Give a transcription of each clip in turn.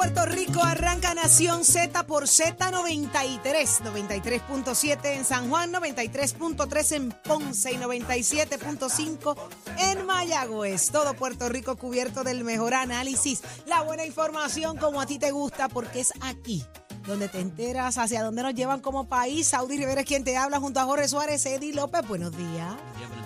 Puerto Rico. Arranca Nación Z por Z93. 93.7 en San Juan, 93.3 en Ponce y 97.5 en Mayagüez. Todo Puerto Rico cubierto del mejor análisis, la buena información como a ti te gusta, porque es aquí donde te enteras hacia dónde nos llevan como país. Saudi Rivera es quien te habla junto a Jorge Suárez, Eddie López. Buenos días.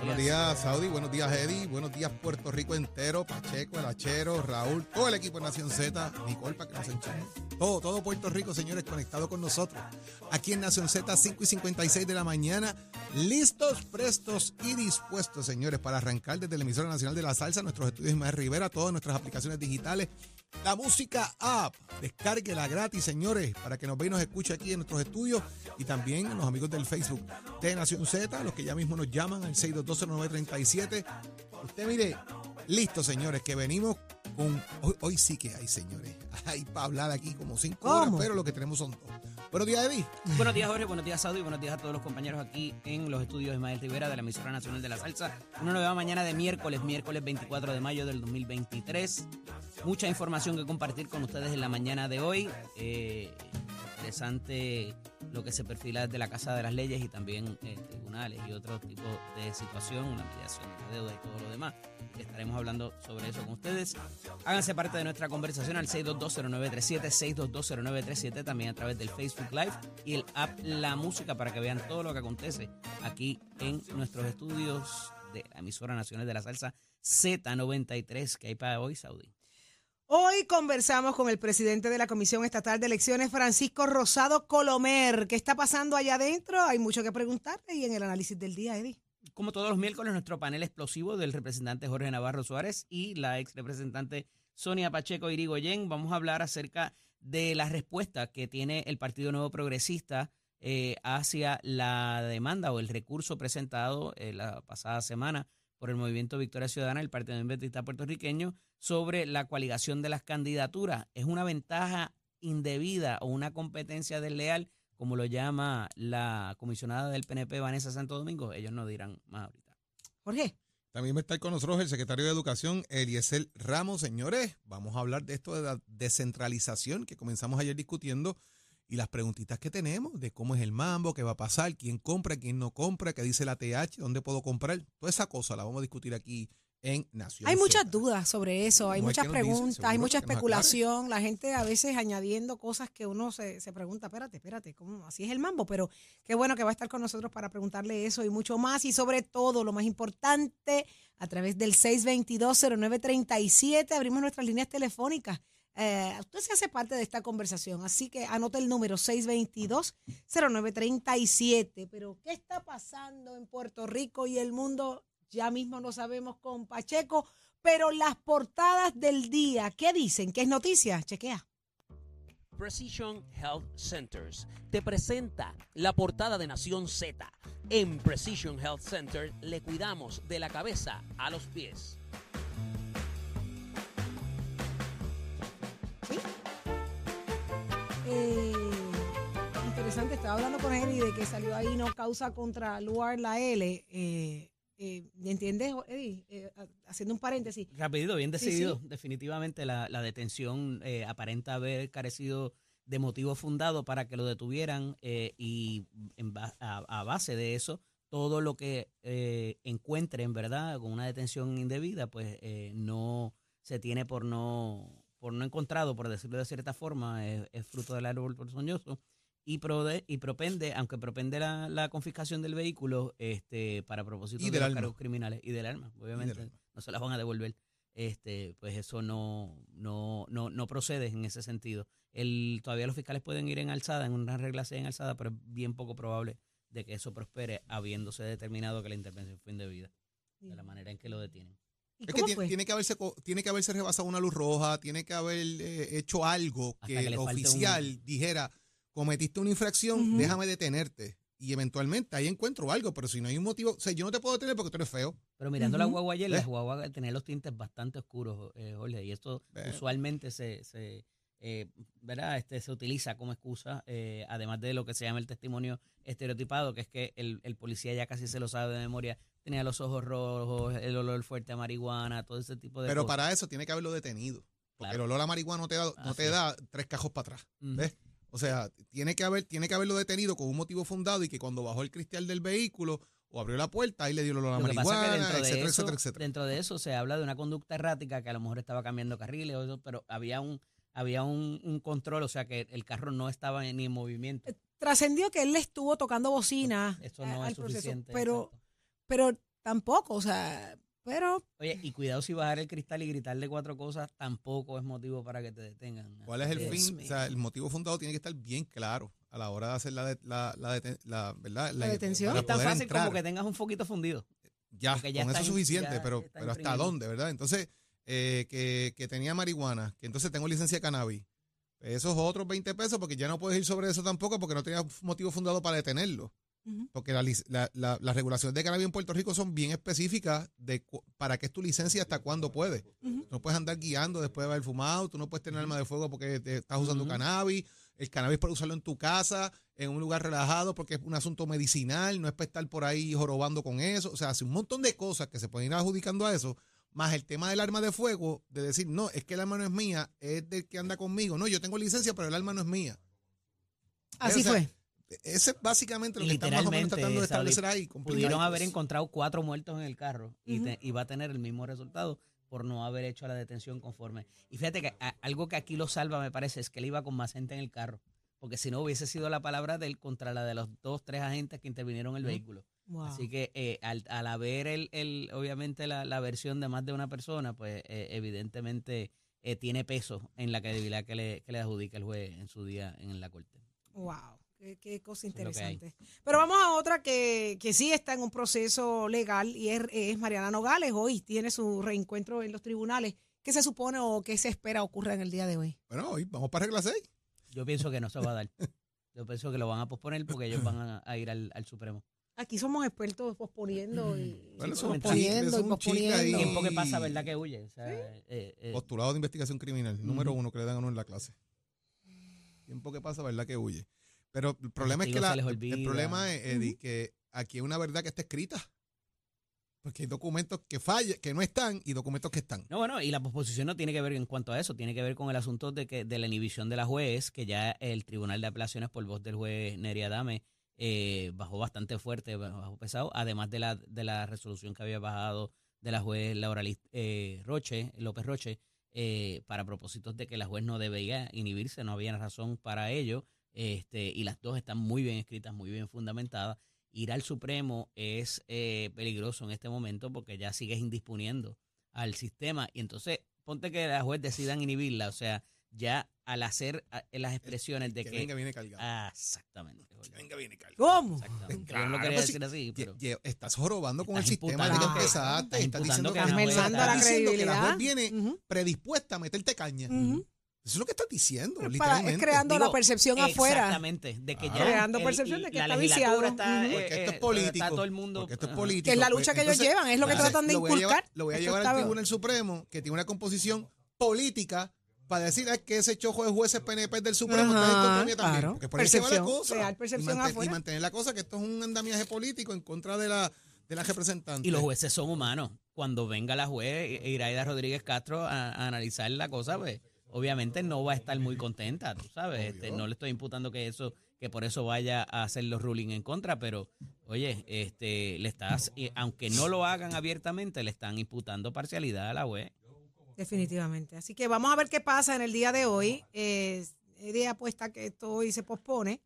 Buenos días, Saudi. Buenos días, Eddie. Buenos días, Puerto Rico entero. Pacheco, el Achero, Raúl, todo el equipo de Nación Z. Nicole, para que nos enchamos. Todo, todo Puerto Rico, señores, conectado con nosotros. Aquí en Nación Z, 5 y 56 de la mañana. Listos, prestos y dispuestos, señores, para arrancar desde la emisora nacional de la salsa, nuestros estudios Ismael Rivera, todas nuestras aplicaciones digitales. La música app, descárguela gratis, señores, para que nos vea y nos escuche aquí en nuestros estudios y también en los amigos del Facebook de Nación Z, los que ya mismo nos llaman al 6220937. Usted mire, listo, señores, que venimos con. Hoy, hoy sí que hay, señores. Hay para hablar aquí como cinco horas, pero lo que tenemos son dos. Buenos días, Eddie. Buenos días, Jorge. Buenos días, Saudi. Buenos días a todos los compañeros aquí en los estudios de Ismael Rivera de la emisora nacional de la salsa. Una nueva mañana de miércoles, miércoles 24 de mayo del 2023. Mucha información que compartir con ustedes en la mañana de hoy. Eh, interesante lo que se perfila desde la Casa de las Leyes y también eh, tribunales y otro tipo de situación, la mediación de deuda y todo lo demás. Estaremos hablando sobre eso con ustedes. Háganse parte de nuestra conversación al 6220937, 6220937, también a través del Facebook Live y el app La Música para que vean todo lo que acontece aquí en nuestros estudios de la emisora nacional de la salsa Z93 que hay para hoy, Saudi. Hoy conversamos con el presidente de la Comisión Estatal de Elecciones, Francisco Rosado Colomer. ¿Qué está pasando allá adentro? Hay mucho que preguntarle y en el análisis del día, Eddie. Como todos los miércoles, nuestro panel explosivo del representante Jorge Navarro Suárez y la ex representante Sonia Pacheco Irigoyen. Vamos a hablar acerca de la respuesta que tiene el Partido Nuevo Progresista eh, hacia la demanda o el recurso presentado eh, la pasada semana por el Movimiento Victoria Ciudadana, el Partido Independentista puertorriqueño, sobre la coaligación de las candidaturas. ¿Es una ventaja indebida o una competencia desleal, como lo llama la comisionada del PNP, Vanessa Santo Domingo? Ellos nos dirán más ahorita. Jorge. También va a estar con nosotros el secretario de Educación, Eliezer Ramos. Señores, vamos a hablar de esto de la descentralización que comenzamos ayer discutiendo y las preguntitas que tenemos de cómo es el mambo, qué va a pasar, quién compra, quién no compra, qué dice la TH, dónde puedo comprar. Toda esa cosa la vamos a discutir aquí en Nación Hay muchas dudas sobre eso, hay muchas preguntas, hay mucha especulación, la gente a veces añadiendo cosas que uno se, se pregunta, espérate, espérate, ¿cómo? así es el mambo, pero qué bueno que va a estar con nosotros para preguntarle eso y mucho más y sobre todo, lo más importante, a través del 622-0937 abrimos nuestras líneas telefónicas. Eh, usted se hace parte de esta conversación, así que anota el número 622-0937. Pero, ¿qué está pasando en Puerto Rico y el mundo? Ya mismo no sabemos con Pacheco, pero las portadas del día, ¿qué dicen? ¿Qué es noticia? Chequea. Precision Health Centers te presenta la portada de Nación Z. En Precision Health Center le cuidamos de la cabeza a los pies. Eh, interesante, estaba hablando con Eddie de que salió ahí no causa contra Luar la L. Eh, eh, ¿Entiendes, Eddie? Eh, haciendo un paréntesis. Rapidito, bien Sí, decidido. Definitivamente la, la detención eh, aparenta haber carecido de motivo fundado para que lo detuvieran eh, y en ba- a, a base de eso, todo lo que eh, encuentren, ¿verdad? Con una detención indebida, pues eh, no se tiene por no por no encontrado, por decirlo de cierta forma, es, es fruto del árbol ponzoñoso y, prode- y propende, aunque propende la, la confiscación del vehículo este para propósitos de los cargos criminales y del arma, obviamente arma. no se las van a devolver este, pues eso no, no, no, no procede en ese sentido. El, todavía los fiscales pueden ir en alzada, en una regla así en alzada, pero es bien poco probable de que eso prospere habiéndose determinado que la intervención fue indebida, de la manera en que lo detienen. ¿Y Es que tiene, tiene que haberse co- tiene que haberse rebasado una luz roja, tiene que haber eh, hecho algo que, que el un- oficial dijera, cometiste una infracción, déjame detenerte. Y eventualmente ahí encuentro algo, pero si no hay un motivo, o sea, yo no te puedo detener porque tú eres feo. Pero mirando la guagua ayer, ¿Ves? la guagua tenía los tintes bastante oscuros, eh, Jorge, y esto usualmente se, se, eh, ¿verdad? Este, se utiliza como excusa, eh, además de lo que se llama el testimonio estereotipado, que es que el, el policía ya casi se lo sabe de memoria, tenía los ojos rojos, el olor fuerte a marihuana, todo ese tipo de Pero cosas. para eso tiene que haberlo detenido. Porque Claro. el olor a marihuana no te da, no te da tres cajos para atrás. ¿Ves? O sea, tiene que haber, tiene que haberlo detenido con un motivo fundado y que cuando bajó el cristal del vehículo o abrió la puerta, ahí le dio Lo que pasa es marihuana, que dentro de, etcétera, eso, etcétera, etcétera. dentro de eso se habla de una conducta errática que a lo mejor estaba cambiando carriles, o eso, pero había un había un, un control, o sea que el carro no estaba ni en movimiento. Trascendió que él le estuvo tocando bocina Eso no al es proceso, suficiente. pero, exacto. pero tampoco, o sea, pero Oye, y cuidado si bajar el cristal y gritarle cuatro cosas tampoco es motivo para que te detengan. ¿Cuál es el Dios fin? mío. O sea, el motivo fundado tiene que estar bien claro a la hora de hacer la, de- la, la, deten- la- ¿verdad? La detención. Es tan fácil entrar. como que tengas un foquito fundido. Ya, con eso es suficiente, ya pero, ¿hasta dónde, verdad? Entonces, eh, que, que tenía marihuana, que entonces tengo licencia de cannabis. Esos otros 20 pesos, porque ya no puedes ir sobre eso tampoco, porque no tenía motivo fundado para detenerlo. Porque la lic- la- la- las regulaciones de cannabis en Puerto Rico son bien específicas de para qué es tu licencia hasta cuándo puedes. no puedes andar guiando después de haber fumado, tú no puedes tener arma de fuego porque te estás usando cannabis, el cannabis para usarlo en tu casa, en un lugar relajado porque es un asunto medicinal, no es para estar por ahí jorobando con eso, o sea, hace un montón de cosas que se pueden ir adjudicando a eso, más el tema del arma de fuego, de decir, no, es que el arma no es mía, es del que anda conmigo, no, yo tengo licencia, pero el arma no es mía. Así O sea, fue. Ese es básicamente lo que están más o menos literalmente, tratando de Saudi, establecer ahí. Pudieron haber encontrado cuatro muertos en el carro y, te- y va a tener el mismo resultado por no haber hecho la detención conforme. Y fíjate que a- algo que aquí lo salva, me parece, es que él iba con más gente en el carro. Porque si no hubiese sido la palabra de él contra la de los dos, tres agentes que intervinieron en el vehículo. Wow. Así que eh, al, al haber el, el, obviamente la, la versión de más de una persona, pues eh, evidentemente eh, tiene peso en la credibilidad que le, que le adjudica el juez en su día en la corte. Wow, qué, qué cosa interesante. Pero vamos a otra que, que sí está en un proceso legal y es, es Mariana Nogales. Hoy tiene su reencuentro en los tribunales. ¿Qué se supone o qué se espera ocurra en el día de hoy? Bueno, hoy vamos para regla 6. Yo pienso que no se va a dar. Yo pienso que lo van a posponer porque ellos van a, a ir al, al Supremo. Aquí somos expertos posponiendo y Bueno, eso posponiendo y posponiendo. Y- tiempo que pasa, ¿verdad? Que huye. O sea, eh, eh, Postulado de investigación criminal, número uno que le dan a uno en la clase. Tiempo que pasa, ¿verdad? Que huye. Pero el problema es que la, el problema es, Eddie, que aquí hay una verdad que está escrita. Porque hay documentos que fallan, que no están y documentos que están. No, bueno, y la posposición no tiene que ver en cuanto a eso, tiene que ver con el asunto de que de la inhibición de la juez, que ya el Tribunal de Apelaciones por voz del juez Neri Adame eh, bajó bastante fuerte, bajó pesado, además de la, de la resolución que había bajado de la juez Laura eh, Roche, López Roche, eh, para propósitos de que la juez no debía inhibirse, no había razón para ello, este, y las dos están muy bien escritas, muy bien fundamentadas. Ir al Supremo es eh, peligroso en este momento porque ya sigues indisponiendo al sistema y entonces ponte que la juez decidan inhibirla, o sea, ya al hacer las expresiones de que, que... venga, viene cargado. Ah, exactamente. Que venga, viene cargado. ¿Cómo? Exactamente. Claro, Yo no quería pues decir así, pero... Estás jorobando con el sistema desde que empezaste. estás Estás diciendo que, la estás diciendo que la credibilidad. juez viene predispuesta a meterte caña. ujú. Eso es lo que estás diciendo, Para- es creando la Digo, percepción afuera. Exactamente, de que Claro. ya Creando el- percepción de que la está viciado. está, eh, Porque esto es eh, político. Está todo el mundo. Porque esto es político. Que es la pues, lucha que ellos llevan, es lo que tratan de lo voy a llevar- inculcar. Lo voy a llevar al Tribunal Supremo, que tiene una composición política, para decir "Ah, que ese chojo de jueces PNP del Supremo Ajá, está en contra mía también. claro. Porque por ahí se va la Percepción, cosa. real y, percepción manten- afuera. y mantener la cosa que esto es un andamiaje político en contra de la, de la representante. Y los jueces son humanos. Cuando venga la juez Iraida Rodríguez Castro a, a analizar la cosa, pues obviamente no va a estar muy contenta, tú sabes. Este, no le estoy imputando que eso, que por eso vaya a hacer los ruling en contra, pero oye, este, le estás, y aunque no lo hagan abiertamente, le están imputando parcialidad a la juez. Definitivamente. Así que vamos a ver qué pasa en el día de hoy. Eh, Eddie apuesta que esto hoy se pospone.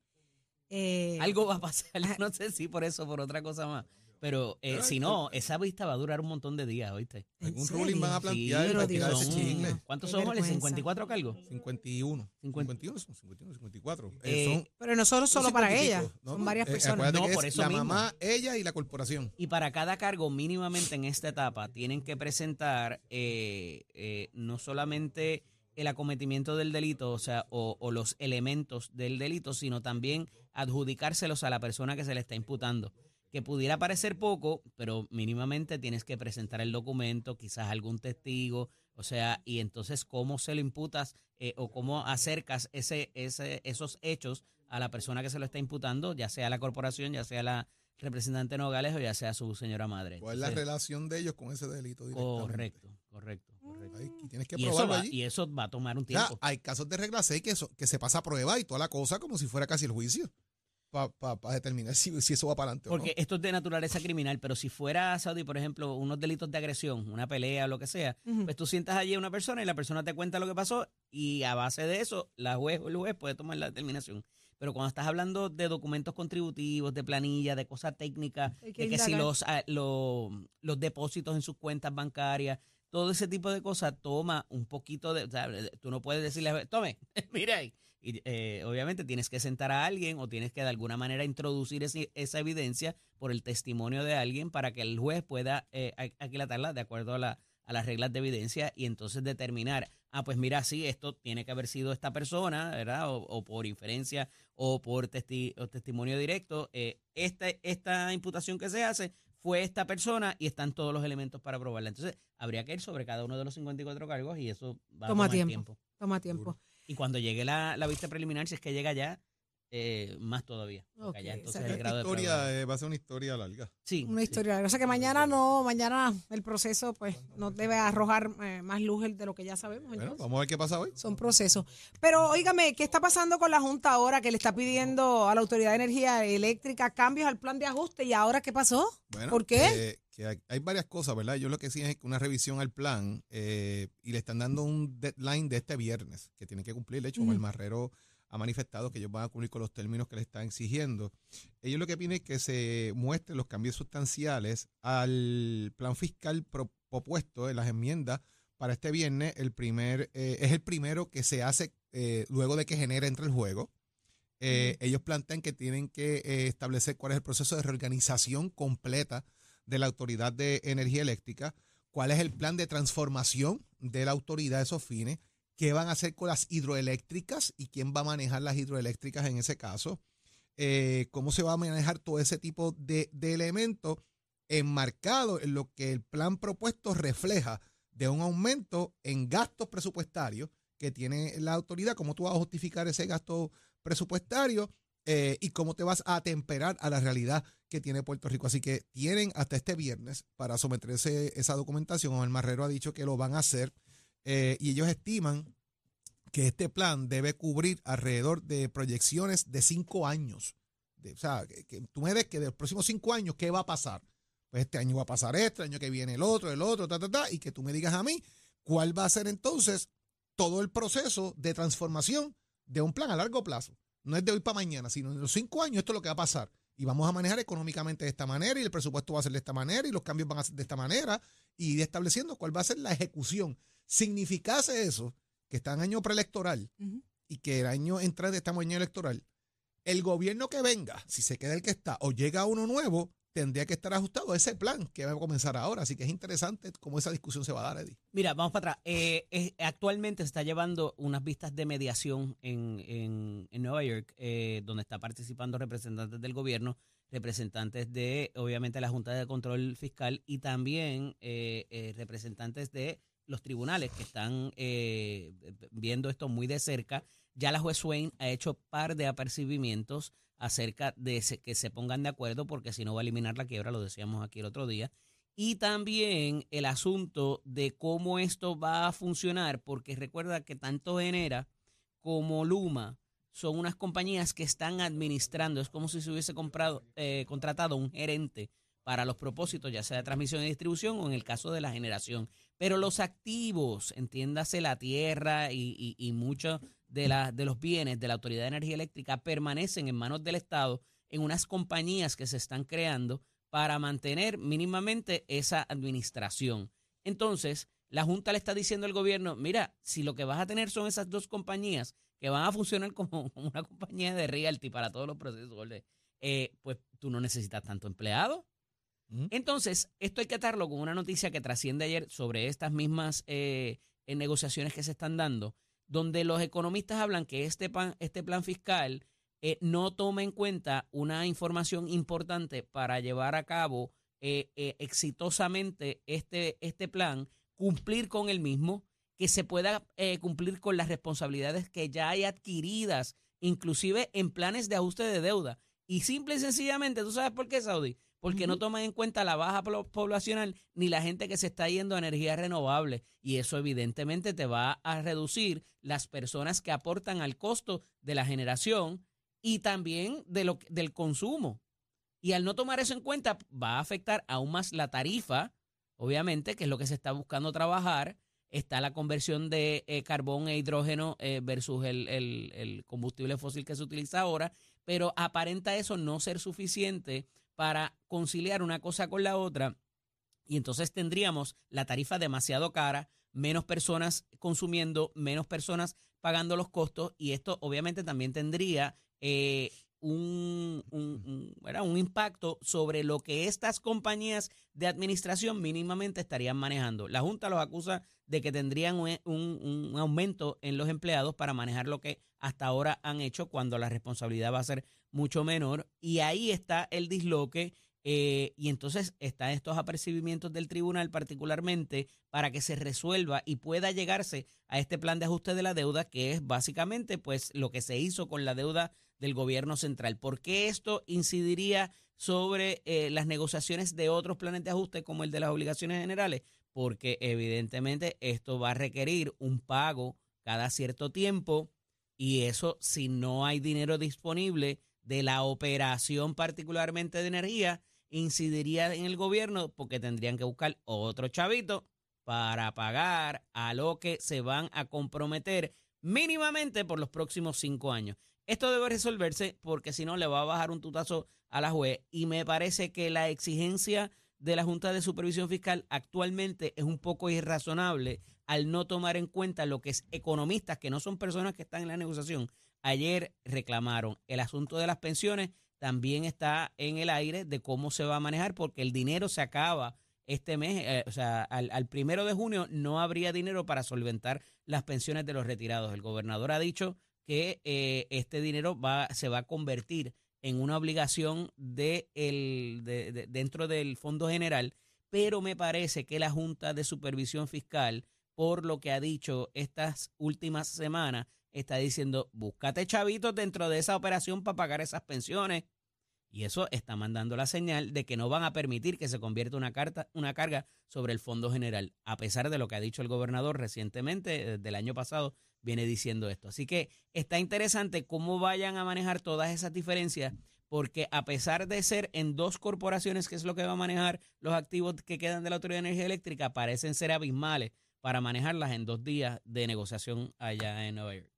Eh, Algo va a pasar, no sé si por eso o por otra cosa más. Pero eh, si no, esa vista va a durar un montón de días, ¿oíste? ¿en Algún ruling van a Sí, plantear para tirar Dios ese. ¿Cuántos son, vergüenza. ¿54 cargos? 51. Cincuenta- 51, son 51, 54. Eh, Eh, son, Pero no solo, para 50 y ella, son varias Eh, personas. No, por es eso la mismo. mamá, ella y la corporación. Y para cada cargo, mínimamente en esta etapa, tienen que presentar eh, eh, no solamente el acometimiento del delito, o sea, o, o los elementos del delito, sino también adjudicárselos a la persona que se le está imputando. Que pudiera parecer poco, pero mínimamente tienes que presentar el documento, quizás algún testigo, o sea, y entonces cómo se lo imputas eh, o cómo acercas ese, ese, esos hechos a la persona que se lo está imputando, ya sea la corporación, ya sea la, representante Nogales o ya sea su señora madre. ¿Cuál es la relación de ellos con ese delito? Correcto, correcto, correcto. Ay, qué tienes que Y eso, probarlo va, allí. y eso va a tomar un Ya, tiempo. hay casos de regla 6 que, eso- que se pasa a prueba y toda la cosa como si fuera casi el juicio para determinar si, si eso va para adelante Porque o no. esto es de naturaleza criminal, pero si fuera, Saudi, por ejemplo, unos delitos de agresión, una pelea o lo que sea, pues tú sientas allí a una persona y la persona te cuenta lo que pasó y a base de eso, la juez o el juez puede tomar la determinación. Pero cuando estás hablando de documentos contributivos, de planillas, de cosas técnicas, de que si los, ah, lo- los depósitos en sus cuentas bancarias, todo ese tipo de cosas toma un poquito de... o sea, tú no puedes decirle, tome, mira ahí. Y, eh, obviamente tienes que sentar a alguien o tienes que de alguna manera introducir ese- esa evidencia por el testimonio de alguien para que el juez pueda eh, aquilatarla de acuerdo a, la- a las reglas de evidencia y entonces determinar, ah, pues mira, sí, esto tiene que haber sido esta persona, ¿verdad? O, o por inferencia o por testi- o testimonio directo. eh, esta, esta imputación que se hace fue esta persona y están todos los elementos para probarla. Entonces, habría que ir sobre cada uno de los 54 cargos y eso va Toma a tomar tiempo. tiempo. Toma tiempo. Y cuando llegue la, la vista preliminar, si es que llega ya, eh, más todavía. O sea el grado historia eh, va a ser una historia larga. Sí, Una sí. historia. O sea que mañana no, mañana el proceso pues nos debe arrojar eh, más luz de lo que ya sabemos. Bueno, vamos a ver qué pasa hoy. Son procesos. Pero óigame, ¿qué está pasando con la Junta ahora que le está pidiendo a la Autoridad de Energía Eléctrica cambios al plan de ajuste? ¿Y ahora qué pasó? Bueno, ¿Por qué? eh, que hay, hay varias cosas, ¿verdad? Yo lo que sí es que una revisión al plan eh, y le están dando un deadline de este viernes que tiene que cumplir. De hecho, Ujú. el Marrero ha manifestado que ellos van a cumplir con los términos que le están exigiendo. Ellos lo que piden es que se muestren los cambios sustanciales al plan fiscal pro- propuesto en las enmiendas para este viernes. El primer eh, es el primero que se hace eh, luego de que genera entre el juego. Eh, Ellos plantean que tienen que establecer cuál es el proceso de reorganización completa de la Autoridad de Energía Eléctrica, cuál es el plan de transformación de la autoridad a esos fines, qué van a hacer con las hidroeléctricas y quién va a manejar las hidroeléctricas en ese caso, eh, cómo se va a manejar todo ese tipo de, de elementos enmarcado en lo que el plan propuesto refleja de un aumento en gastos presupuestarios que tiene la autoridad, cómo tú vas a justificar ese gasto presupuestario eh, y cómo te vas a atemperar a la realidad que tiene Puerto Rico. Así que tienen hasta este viernes para someterse esa documentación. El Marrero ha dicho que lo van a hacer eh, y ellos estiman que este plan debe cubrir alrededor de proyecciones de cinco años. O sea, que, tú me des que de los próximos cinco años, ¿qué va a pasar? Pues este año va a pasar esto, el año que viene el otro, el otro, ta, ta, ta, y que tú me digas a mí cuál va a ser entonces todo el proceso de transformación de un plan a largo plazo. No es de hoy para mañana, sino en los cinco años esto es lo que va a pasar. Y vamos a manejar económicamente de esta manera y el presupuesto va a ser de esta manera y los cambios van a ser de esta manera y estableciendo cuál va a ser la ejecución. Significase eso que está en año preelectoral y que el año entrante estamos en año electoral, el gobierno que venga, si se queda el que está o llega uno nuevo, tendría que estar ajustado a ese plan que va a comenzar ahora. Así que es interesante cómo esa discusión se va a dar, Eddie. Mira, vamos para atrás. Eh, es- actualmente se está llevando unas vistas de mediación en, en- en Nueva York, eh, donde está participando representantes del gobierno, representantes de, obviamente, la Junta de Control Fiscal y también eh, eh, representantes de los tribunales que están eh, viendo esto muy de cerca. Ya la juez Swain ha hecho par de apercibimientos acerca de que se pongan de acuerdo, porque si no va a eliminar la quiebra, lo decíamos aquí el otro día. Y también el asunto de cómo esto va a funcionar, porque recuerda que tanto Genera como Luma son unas compañías que están administrando, es como si se hubiese comprado, eh, contratado un gerente para los propósitos, ya sea de transmisión y distribución o en el caso de la generación. Pero los activos, entiéndase la tierra y, y, muchos de, de los bienes de la Autoridad de Energía Eléctrica, permanecen en manos del Estado en unas compañías que se están creando para mantener mínimamente esa administración. Entonces, la Junta le está diciendo al gobierno, mira, si lo que vas a tener son esas dos compañías que van a funcionar como, como una compañía de realty para todos los procesos, eh, pues tú no necesitas tanto empleado. Entonces, esto hay que atarlo con una noticia que trasciende ayer sobre estas mismas eh, eh, negociaciones que se están dando, donde los economistas hablan que este, pan- este plan fiscal eh, no toma en cuenta una información importante para llevar a cabo exitosamente este, este plan, cumplir con el mismo, que se pueda eh, cumplir con las responsabilidades que ya hay adquiridas, inclusive en planes de ajuste de deuda. Y simple y sencillamente, ¿tú sabes por qué, Saudi? porque no toman en cuenta la baja poblacional ni la gente que se está yendo a energías renovables. Y eso evidentemente te va a reducir las personas que aportan al costo de la generación y también de lo, del consumo. Y al no tomar eso en cuenta, va a afectar aún más la tarifa, obviamente, que es lo que se está buscando trabajar. Está la conversión de eh, carbón e hidrógeno eh, versus el, el- el combustible fósil que se utiliza ahora, pero aparenta eso no ser suficiente para conciliar una cosa con la otra. Y entonces tendríamos la tarifa demasiado cara, menos personas consumiendo, menos personas pagando los costos, y esto obviamente también tendría eh, un, un, un- un impacto sobre lo que estas compañías de administración mínimamente estarían manejando. La Junta los acusa de que tendrían un aumento en los empleados para manejar lo que hasta ahora han hecho cuando la responsabilidad va a ser mucho menor. Y ahí está el disloque. eh, y entonces están estos apercibimientos del tribunal particularmente para que se resuelva y pueda llegarse a este plan de ajuste de la deuda que es básicamente pues lo que se hizo con la deuda del gobierno central. ¿Por qué esto incidiría sobre eh, las negociaciones de otros planes de ajuste como el de las obligaciones generales? Porque evidentemente esto va a requerir un pago cada cierto tiempo y eso si no hay dinero disponible de la operación particularmente de energía, incidiría en el gobierno porque tendrían que buscar otro chavito para pagar a lo que se van a comprometer mínimamente por los próximos cinco años. Esto debe resolverse porque si no le va a bajar un tutazo a la juez y me parece que la exigencia de la Junta de Supervisión Fiscal actualmente es un poco irrazonable al no tomar en cuenta lo que es economistas, que no son personas que están en la negociación. Ayer reclamaron el asunto de las pensiones, también está en el aire de cómo se va a manejar porque el dinero se acaba este mes, eh, o sea, al, al primero de junio no habría dinero para solventar las pensiones de los retirados. El gobernador ha dicho que eh, este dinero va, se va a convertir en una obligación de el, de- de- dentro del Fondo General, pero me parece que la Junta de Supervisión Fiscal, por lo que ha dicho estas últimas semanas, está diciendo, búscate chavitos dentro de esa operación para pagar esas pensiones. Y eso está mandando la señal de que no van a permitir que se convierta una, carta, una carga sobre el Fondo General, a pesar de lo que ha dicho el gobernador recientemente, desde el año pasado, viene diciendo esto. Así que está interesante cómo vayan a manejar todas esas diferencias, porque a pesar de ser en dos corporaciones, que es lo que va a manejar los activos que quedan de la Autoridad de Energía Eléctrica, parecen ser abismales para manejarlas en dos días de negociación allá en Nueva York.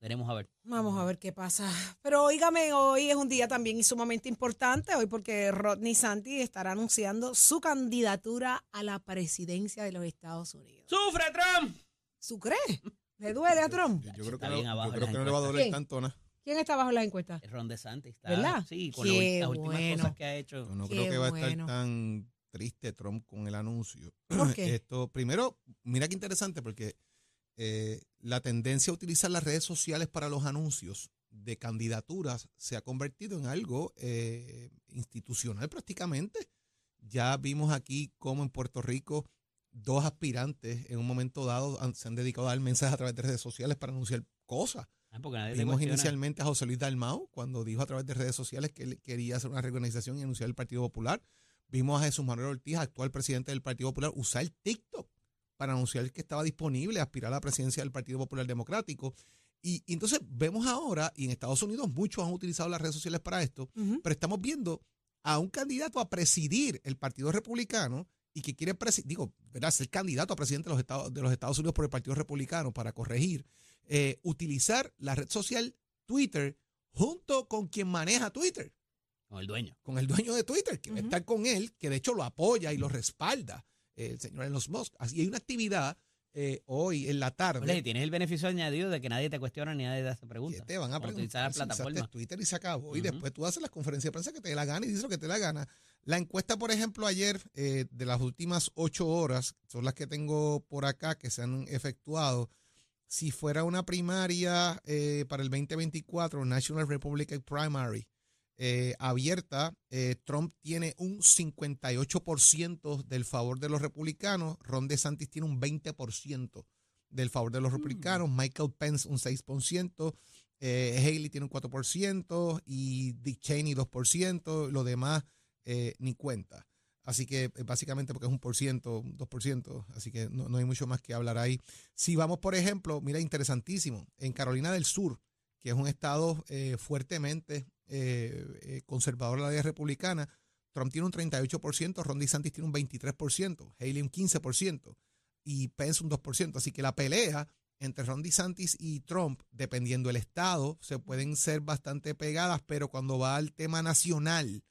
Veremos a ver. Vamos a ver qué pasa. Pero oígame, hoy es un día también sumamente importante, hoy porque Rodney Santi estará anunciando su candidatura a la presidencia de los Estados Unidos. ¡Sufre, Trump! ¿Su cree? ¿Le duele a Trump? Yo, yo creo que, no, bien yo abajo creo las que no le va a doler ¿Quién? tanto, ¿no? ¿Quién está bajo la encuesta? Ron DeSantis está, ¿Verdad? Sí, con Qué las últimas bueno. cosas que ha hecho. Yo no Qué creo que va a estar tan triste Trump con el anuncio. ¿Por qué? Esto, primero, mira qué interesante, porque eh, la tendencia a utilizar las redes sociales para los anuncios de candidaturas se ha convertido en algo eh, institucional prácticamente. Ya vimos aquí cómo en Puerto Rico dos aspirantes en un momento dado han- se han dedicado a dar mensajes a través de redes sociales para anunciar cosas. Ah, Vimos inicialmente a José Luis Dalmau cuando dijo a través de redes sociales que él quería hacer una reorganización y anunciar el Partido Popular. Vimos a Jesús Manuel Ortiz, actual presidente del Partido Popular, usar TikTok para anunciar que estaba disponible a aspirar a la presidencia del Partido Popular Democrático. Y, y entonces vemos ahora, y en Estados Unidos muchos han utilizado las redes sociales para esto, pero estamos viendo a un candidato a presidir el Partido Republicano y que quiere presidir, digo, ¿verdad? ser candidato a presidente de los, Estados, de los Estados Unidos por el Partido Republicano para corregir, eh, utilizar la red social Twitter junto con quien maneja Twitter, Con el dueño. con el dueño de Twitter, que va a estar con él, que de hecho lo apoya y lo respalda, el señor Elon Musk. Así hay una actividad eh, hoy en la tarde. Oye, tienes el beneficio añadido de que nadie te cuestiona ni nadie te hace preguntas. te van a preguntar usaste. Twitter y se acabó. Y después tú haces las conferencias de prensa que te dé la gana y dices lo que te dé la gana. La encuesta, por ejemplo, ayer, eh, de las últimas ocho horas, son las que tengo por acá que se han efectuado. Si fuera una primaria eh, para el 2024, National Republican Primary, eh, abierta, eh, Trump tiene un 58% del favor de los republicanos, Ron DeSantis tiene un 20% del favor de los republicanos, Michael Pence un 6%, eh, Haley tiene un 4% y Dick Cheney 2%, lo demás ni cuenta. Así que básicamente porque es un por ciento, un dos por ciento, así que no, no hay mucho más que hablar ahí. Si vamos, por ejemplo, mira, interesantísimo, en Carolina del Sur, que es un estado eh, fuertemente eh, eh, conservador de la ley republicana, Trump tiene un 38%, Ron DeSantis tiene un 23%, Haley un 15% y Pence un 2%. Así que la pelea entre Ron DeSantis y Trump, dependiendo del estado, se pueden ser bastante pegadas, pero cuando va al tema nacional,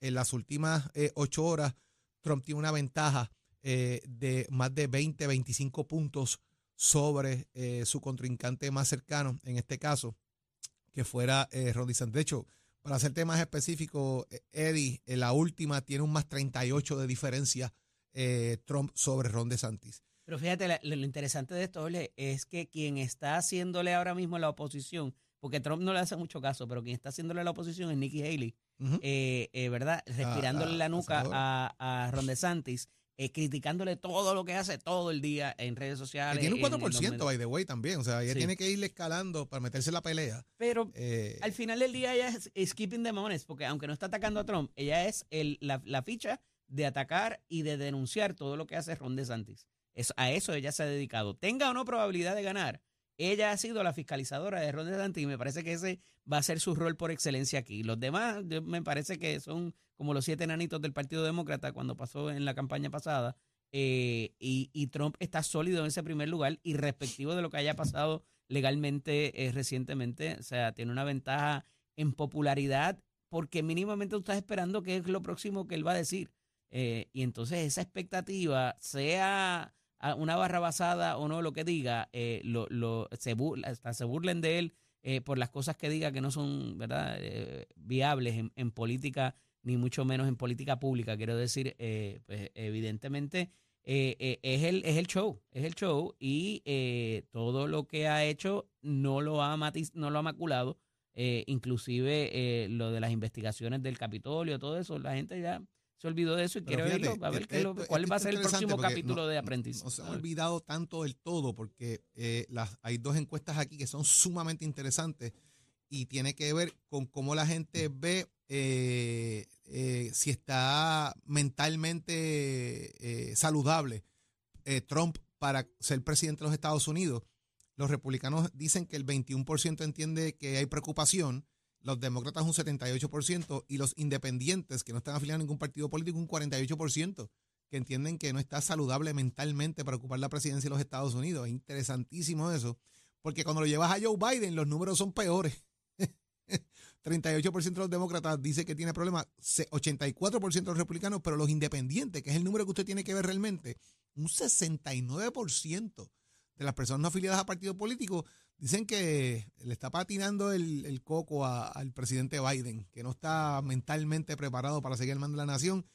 en las últimas eh, ocho horas, Trump tiene una ventaja eh, de más de 20, 25 puntos sobre eh, su contrincante más cercano, en este caso, que fuera eh, Ron DeSantis. De hecho, para hacerte más específico, eh, Eddie, en la última tiene un más 38 de diferencia eh, Trump sobre Ron DeSantis. Pero fíjate, la- lo, interesante de esto, Ole, es que quien está haciéndole ahora mismo la oposición, porque Trump no le hace mucho caso, pero quien está haciéndole la oposición es Nikki Haley, eh, eh, ¿verdad? Respirándole la la nuca a, a Ron DeSantis, eh, criticándole todo lo que hace todo el día en redes Que sociales. tiene un en- en los 4%, medios. by the way, también. O sea, ella Sí. tiene que irle escalando para meterse en la pelea. Pero Eh, al final del día ella es, es keeping honest, porque aunque no está atacando a Trump, ella es el, la, la ficha de atacar y de denunciar todo lo que hace Ron DeSantis. Es, a eso ella se ha dedicado. Tenga o no probabilidad de ganar, ella ha sido la fiscalizadora de Ron DeSantis y me parece que ese va a ser su rol por excelencia aquí. Los demás me parece que son como los siete enanitos del Partido Demócrata cuando pasó en la campaña pasada. eh, y, Trump está sólido en ese primer lugar y respectivo de lo que haya pasado legalmente eh, recientemente, o sea, tiene una ventaja en popularidad porque mínimamente tú estás esperando qué es lo próximo que él va a decir. Eh, y entonces esa expectativa, sea una barra basada o no lo que diga, lo, se, burla- hasta se burlen de él por las cosas que diga que no son viables en política, ni mucho menos en política pública. Quiero decir, eh, pues evidentemente eh, eh, es, el, es el show, es el show y eh, todo lo que ha hecho no lo ha, matiz- no lo ha maculado, inclusive lo de las investigaciones del Capitolio, todo eso, la gente ya se olvidó de eso y fíjate, oírlo, a ver esto- lo- cuál esto va a ser el próximo capítulo no- de no- Apprentice. No se ha olvidado tanto del todo porque las, hay dos encuestas aquí que son sumamente interesantes y tiene que ver con cómo la gente ve eh, eh, si está mentalmente eh, saludable eh, Trump para ser presidente de los Estados Unidos. Los republicanos dicen que el 21% entiende que hay preocupación, los demócratas un 78% y los independientes que no están afiliados a ningún partido político un 48% que entienden que no está saludable mentalmente para ocupar la presidencia de los Estados Unidos. Es interesantísimo eso, porque cuando lo llevas a Joe Biden los números son peores. 38% de los demócratas dice que tiene problemas, se- 84% de los republicanos, pero los independientes, que es el número que usted tiene que ver realmente, un 69% de las personas no afiliadas a partidos políticos dicen que le está patinando el, coco al presidente Biden, que no está mentalmente preparado para seguir el mando de la nación.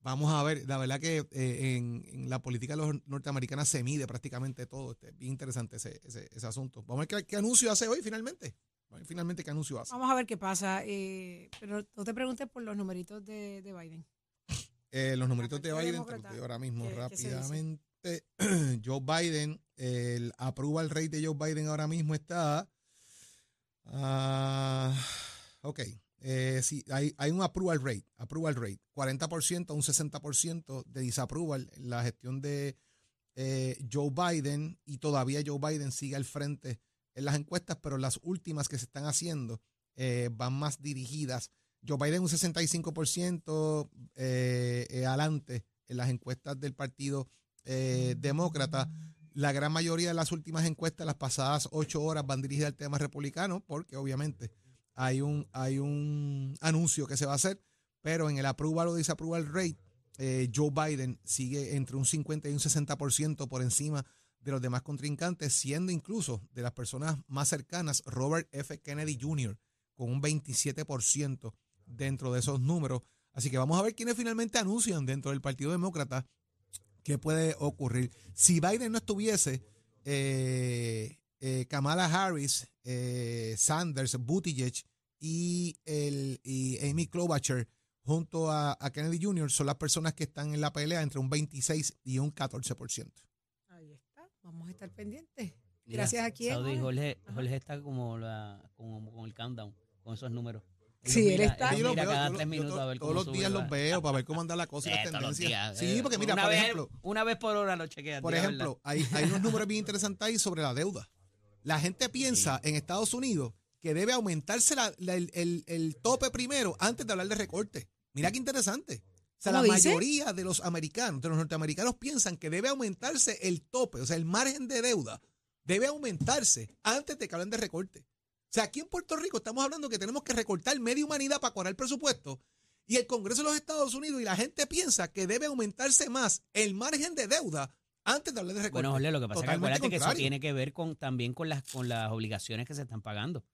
Vamos a ver, la verdad que eh, en, la política norteamericanas se mide prácticamente todo. Este, bien interesante ese, asunto. Vamos a ver qué anuncio hace hoy finalmente. Finalmente qué anuncio hace. Vamos a ver qué pasa. eh, pero no te preguntes por los numeritos de, de Biden. Eh, los numeritos de Biden, te los ahora mismo rápidamente. Joe Biden, el approval rate de Joe Biden ahora mismo está. ah, ok. Eh, sí, hay, hay un approval rate, approval rate, 40% a un 60% de disapproval en la gestión de eh, Joe Biden y todavía Joe Biden sigue al frente en las encuestas, pero las últimas que se están haciendo eh, van más dirigidas. Joe Biden un 65% eh, eh, adelante en las encuestas del Partido eh, Demócrata. La gran mayoría de las últimas encuestas, las pasadas ocho horas, van dirigidas al tema republicano, porque obviamente hay un, hay un anuncio que se va a hacer, pero en el approval o disapproval rate, eh, Joe Biden sigue entre un 50 y un 60% por encima de los demás contrincantes, siendo incluso de las personas más cercanas Robert F. Kennedy Jr., con un 27% dentro de esos números. Así que vamos a ver quiénes finalmente anuncian dentro del Partido Demócrata qué puede ocurrir. Si Biden no estuviese, eh, eh, Kamala Harris, eh, Sanders, Buttigieg y, el, y Amy Klobuchar junto a, a Kennedy Jr. son las personas que están en la pelea entre un 26 y un 14%. Vamos a estar pendientes. Mira, Gracias a quién. Saudi, Jorge? Está como, la, como con el countdown, con esos números. Sí, él mira- está- él Yo los mira veo, cada yo los- tres yo minutos to- a ver todos los sube días los veo para ver cómo anda la cosa y Eh, las tendencias. días, Sí, eh, porque mira, una por vez, ejemplo, una vez por hora lo chequeas. por ejemplo, hay, hay unos números bien interesantes ahí sobre la deuda. La gente piensa en Estados Unidos que debe aumentarse la- la- el, el- el tope primero antes de hablar de recorte. Mira qué interesante. O sea, la mayoría de los americanos, de los norteamericanos, piensan que debe aumentarse el tope, o sea, el margen de deuda debe aumentarse antes de que hablen de recorte. O sea, aquí en Puerto Rico estamos hablando que tenemos que recortar media humanidad para cuadrar el presupuesto y el Congreso de los Estados Unidos y la gente piensa que debe aumentarse más el margen de deuda antes de hablar de recorte. Bueno, Jorge, lo que pasa es que acuérdate que eso tiene que ver con también con las con las obligaciones que se están pagando.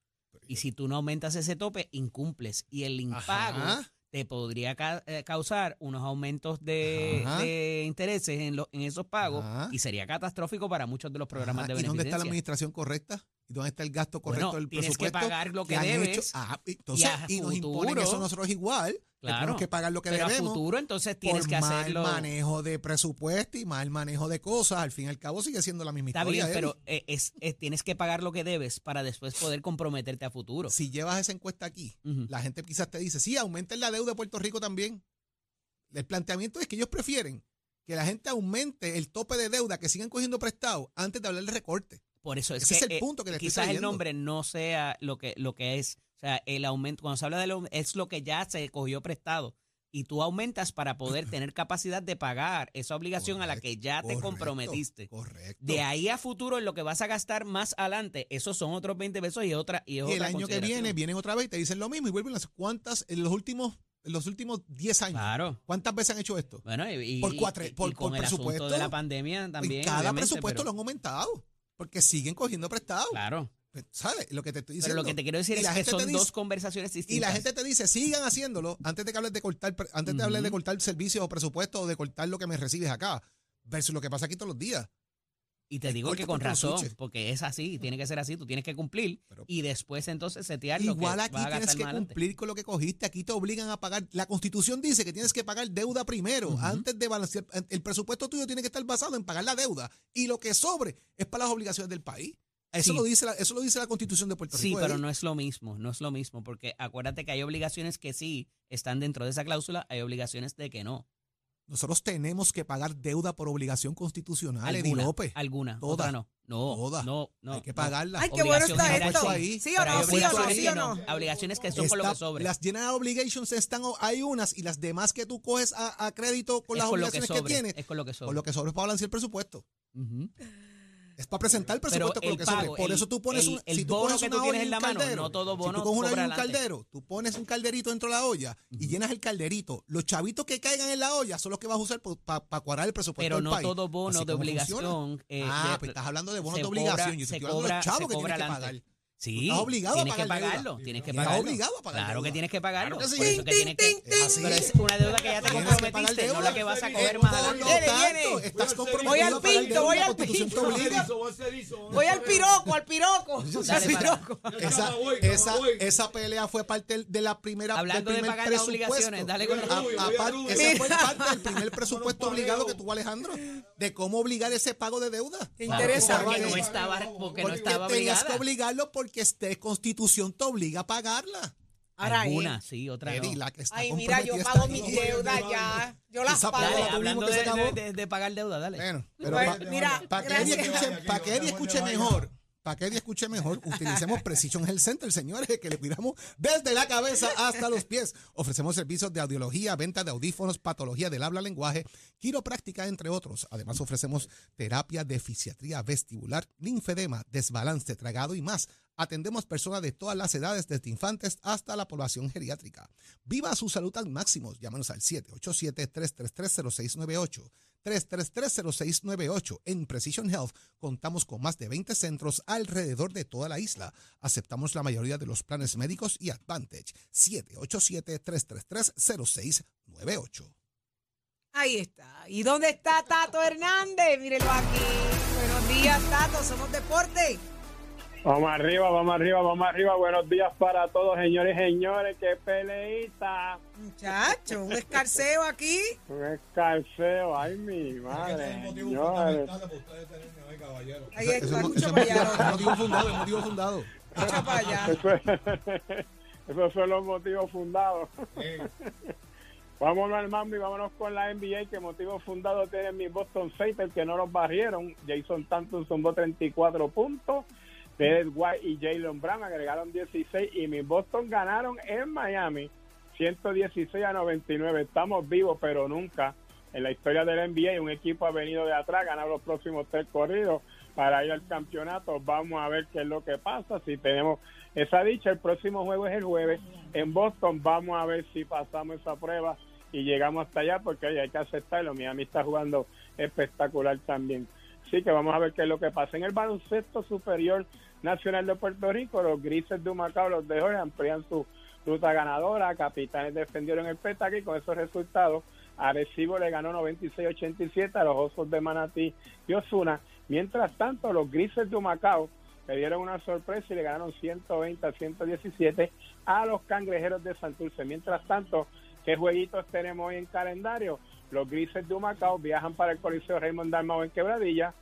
Y si tú no aumentas ese tope, incumples. Y el impago Ajá. Te podría ca- eh, causar unos aumentos de, de intereses en, lo- en esos pagos Ajá. y sería catastrófico para muchos de los programas Ajá, de ¿Y dónde está la beneficencia. administración correcta? ¿Y dónde está el gasto correcto Bueno, del tienes que presupuesto? pagar lo que debes hecho? Ah, y entonces, a y, nos imponen eso a nosotros igual. que tenemos que pagar lo que Pero a debemos. futuro entonces tienes por que mal hacerlo. manejo de presupuesto y mal manejo de cosas. Al fin y al cabo sigue siendo la misma Está historia. bien, pero eh, es, es- tienes que pagar lo que debes para después poder comprometerte a futuro. Si llevas esa encuesta aquí, la gente quizás te dice, sí, aumenten la deuda de Puerto Rico también. El planteamiento es que ellos prefieren que la gente aumente el tope de deuda, que sigan cogiendo prestado antes de hablar del recorte. Por eso es Ese que es el eh, punto que le estoy quizás el nombre no sea lo que, lo que es. O sea, el aumento, cuando se habla aumento, es lo que ya se cogió prestado. Y tú aumentas para poder tener capacidad de pagar esa obligación a la que ya te Correcto, comprometiste. Correcto. De ahí a futuro, en lo que vas a gastar más adelante, esos son otros 20 pesos y otra y es Y el otra año que viene vienen otra vez y te dicen lo mismo y vuelven las cuántas en los últimos en los últimos 10 años. Claro. ¿Cuántas veces han hecho esto? Bueno, y, Por cuatro- y- y por- con por el presupuesto. de la pandemia también. y cada presupuesto pero- lo han aumentado porque siguen cogiendo prestado. Claro. ¿Sabes? Lo que te estoy Pero diciendo. lo que te quiero decir Y es la que gente son dice- dos conversaciones distintas. Y la gente te dice, sigan haciéndolo antes de que hables de cortar, antes de hablar de cortar servicios o presupuestos o de cortar lo que me recibes acá. Versus lo que pasa aquí todos los días. Y te digo que con razón, porque es así, tiene que ser así, tú tienes que cumplir Pero- y después entonces setear lo que Igual vas aquí tienes que cumplir con lo que cogiste. Aquí te obligan a pagar. La constitución dice que tienes que pagar deuda primero. Antes de balancear. El presupuesto tuyo tiene que estar basado en pagar la deuda. Y lo que sobre es para las obligaciones del país. Eso, Sí. lo, dice la, eso lo dice la constitución de Puerto Sí, Rico. pero Eddie. no es lo mismo, no es lo mismo, porque acuérdate que hay obligaciones que sí están dentro de esa cláusula, hay obligaciones de que no. Nosotros tenemos que pagar deuda por obligación constitucional, Eddie Alguna, López. alguna, Toda. otra no. No, Toda. no, no. Hay que no. pagarla. Ay, qué bueno está esto. ahí. ¿Sí o no? ¿Sí o no? obligaciones ¿Sí que o no? no. Obligaciones que son con lo que sobre. Las general obligations están, hay unas y las demás que tú coges a, a crédito con es las con lo que obligaciones que, tienes, es con lo que sobre. con lo que sobre es para balancear el presupuesto. Ujú. Es para presentar el Pero presupuesto con lo el que sobre. pago, Por el- eso tú pones el- un, si tú bono coges que una tú tienes en un la mano, caldero, no todo si bono tú coges una un caldero, tú pones un calderito dentro de la olla y llenas el calderito. Los chavitos que caigan en la olla son los que vas a usar para cuadrar el presupuesto Pero del no país. todo bono Así de obligación. eh, ah, pues estás hablando de bonos se de obligación. cobra- Yo estoy hablando de los chavos que tienes que pagar. Sí, estás obligado a tienes que pagar deuda. pagarlo, tienes que Estás pagarlo. obligado a pagar Claro deuda. que tienes que pagarlo. Claro que sí. Por eso que tienes que, Así pero es. una deuda que ya te Tienes que pagar comprometiste, no deuda. la que vas a coger más por adelante. lo Viene, tanto, estás comprometido Voy al a pagar pinto, deuda, voy la al constitución te pinto. obliga. Voy al piroco, al piroco. Dale Al para- piroco. Esa, esa, esa pelea fue parte de la primera Hablando del de primer pagar las presupuesto. obligaciones, dale con A- la- aparte, esa fue parte del primer presupuesto obligado que tuvo Alejandro, de cómo obligar ese pago de deuda. Claro, interesante. Porque no estaba, porque no Porque estaba tenías obligada. que obligarlo porque este constitución te obliga a pagarla. Ahora, Alguna, eh, sí, otra Eddie, no. Ay, mira, yo pago mis deudas ya. Yo las pago. Dale, hablando de, de- de pagar deuda, dale. Bueno, pero Bueno, pa- mira, para que Eddie escuche, para que Eddie escuche mejor, para que escuche mejor, utilicemos Precision Health Center, señores, que le cuidamos desde la cabeza hasta los pies. Ofrecemos servicios de audiología, venta de audífonos, patología del habla, lenguaje, quiropráctica, entre otros. Además, ofrecemos terapia de fisiatría vestibular, linfedema, desbalance, tragado y más. Atendemos personas de todas las edades, desde infantes hasta la población geriátrica. Viva su salud al máximo. Llámanos al 787-333-0698. 333-0698. En Precision Health contamos con más de 20 centros alrededor de toda la isla. Aceptamos la mayoría de los planes médicos y Advantage. 787-333-0698. Ahí está. ¿Y dónde está Tato Hernández? Mírenlo aquí. Buenos días, Tato. Somos deporte. Vamos arriba, vamos arriba, vamos arriba. Buenos días para todos, señores y señores. ¡Qué peleita! Muchacho, un escarceo aquí. Un escarceo. ¡Ay, mi madre! Señores. Ahí está, eso- escucha eso- para allá. es motivo fundado, es motivo fundado. Escucha para allá. Eso es, Esos son los motivos fundados. Vámonos al mambo y vámonos con la NBA, que motivos fundados tienen mis Boston Celtics, que no los barrieron. Jason Tanton sumó 34 puntos. Derek White y Jalen Brown agregaron 16 y mis Boston ganaron en Miami 116 a 99. Estamos vivos, pero nunca en la historia del NBA un equipo ha venido de atrás, ganar los próximos tres corridos para ir al campeonato. Vamos a ver qué es lo que pasa. Si tenemos esa dicha, el próximo juego es el jueves en Boston. Vamos a ver si pasamos esa prueba y llegamos hasta allá, porque hay que aceptarlo. Miami está jugando espectacular también. Así que vamos a ver qué es lo que pasa. En el baloncesto superior nacional de Puerto Rico, los grises de Humacao, los de Jorge, amplían su ruta ganadora. Capitanes defendieron el petaque y con esos resultados, Arecibo le ganó 96-87 a los Osos de Manatí y Osuna. Mientras tanto, los grises de Humacao le dieron una sorpresa y le ganaron 120 a 117 a los cangrejeros de Santurce. Mientras tanto, ¿qué jueguitos tenemos hoy en calendario? Los grises de Humacao viajan para el Coliseo Raymond Dalmau en Quebradilla.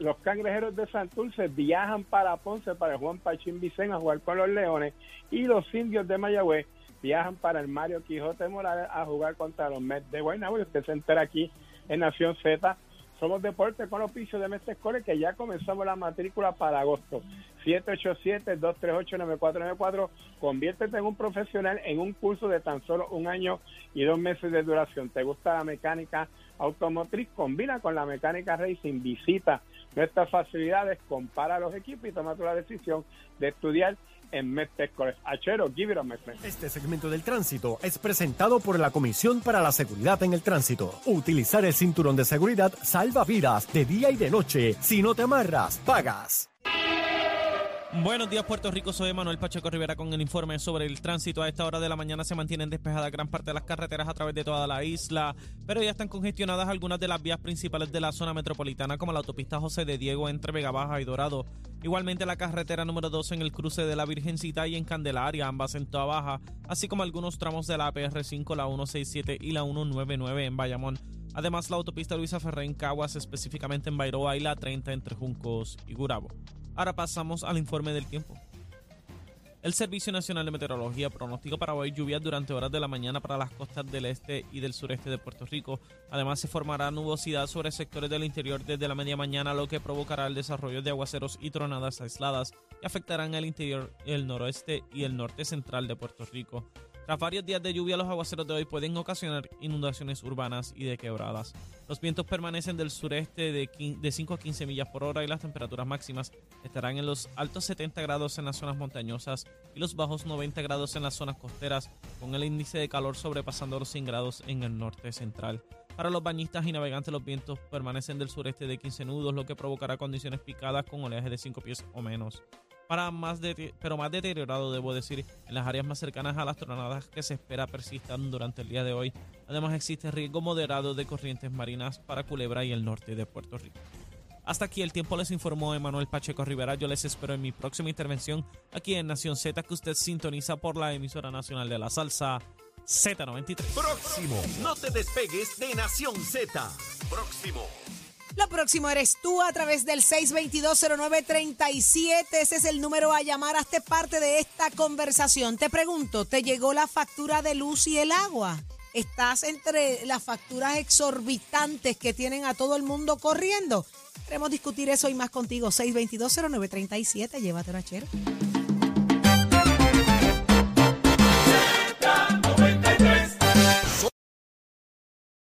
Los cangrejeros de Santurce viajan para Ponce, para Juan Pachín Vicen a jugar con los Leones. Y los indios de Mayagüez viajan para el Mario Quijote Morales a jugar contra los Mets de Guaynabo. Y usted se entera aquí en Nación Z. Somos Deporte con oficio de Mestre Escoles que ya comenzamos la matrícula para agosto. 787-238-9494. Conviértete en un profesional en un curso de tan solo un año y dos meses de duración. ¿Te gusta la mecánica automotriz? Combina con la mecánica racing. Visita nuestras facilidades, compara los equipos y toma la decisión de estudiar en Medtech College. Achero, give it a Medtech. Este segmento del tránsito es presentado por la Comisión para la Seguridad en el Tránsito. Utilizar el cinturón de seguridad salva vidas de día y de noche. Si no te amarras, pagas. Buenos días Puerto Rico, soy Manuel Pacheco Rivera con el informe sobre el tránsito. A esta hora de la mañana se mantienen despejadas gran parte de las carreteras a través de toda la isla, pero ya están congestionadas algunas de las vías principales de la zona metropolitana como la autopista José de Diego entre Vega Baja y Dorado. Igualmente la carretera número 2 en el cruce de la Virgencita y en Candelaria, ambas en toda baja, así como algunos tramos de la PR5, la 167 y la 199 en Bayamón. Además la autopista Luisa Ferré en Caguas, específicamente en Bairoa y la 30 entre Juncos y Gurabo. Ahora pasamos al informe del tiempo. El Servicio Nacional de Meteorología pronostica para hoy lluvias durante horas de la mañana para las costas del este y del sureste de Puerto Rico. Además, se formará nubosidad sobre sectores del interior desde la media mañana, lo que provocará el desarrollo de aguaceros y tronadas aisladas que afectarán el interior, el noroeste y el norte central de Puerto Rico. Tras varios días de lluvia, los aguaceros de hoy pueden ocasionar inundaciones urbanas y de quebradas. Los vientos permanecen del sureste de 5 a 15 millas por hora y las temperaturas máximas estarán en los altos 70 grados en las zonas montañosas y los bajos 90 grados en las zonas costeras, con el índice de calor sobrepasando los 100 grados en el norte central. Para los bañistas y navegantes, los vientos permanecen del sureste de 15 nudos, lo que provocará condiciones picadas con oleaje de 5 pies o menos para más pero más deteriorado, debo decir, en las áreas más cercanas a las tronadas que se espera persistan durante el día de hoy. Además, existe riesgo moderado de corrientes marinas para Culebra y el norte de Puerto Rico. Hasta aquí el tiempo les informó Emanuel Pacheco Rivera. Yo les espero en mi próxima intervención aquí en Nación Z, que usted sintoniza por la emisora nacional de la salsa Z93. Próximo. No te despegues de Nación Z. Próximo. Lo próximo eres tú a través del 6220937. Ese es el número a llamar. Hazte parte de esta conversación. Te pregunto, ¿te llegó la factura de luz y el agua? ¿Estás entre las facturas exorbitantes que tienen a todo el mundo corriendo? Queremos discutir eso y más contigo. 6220937. Llévatelo a Chero.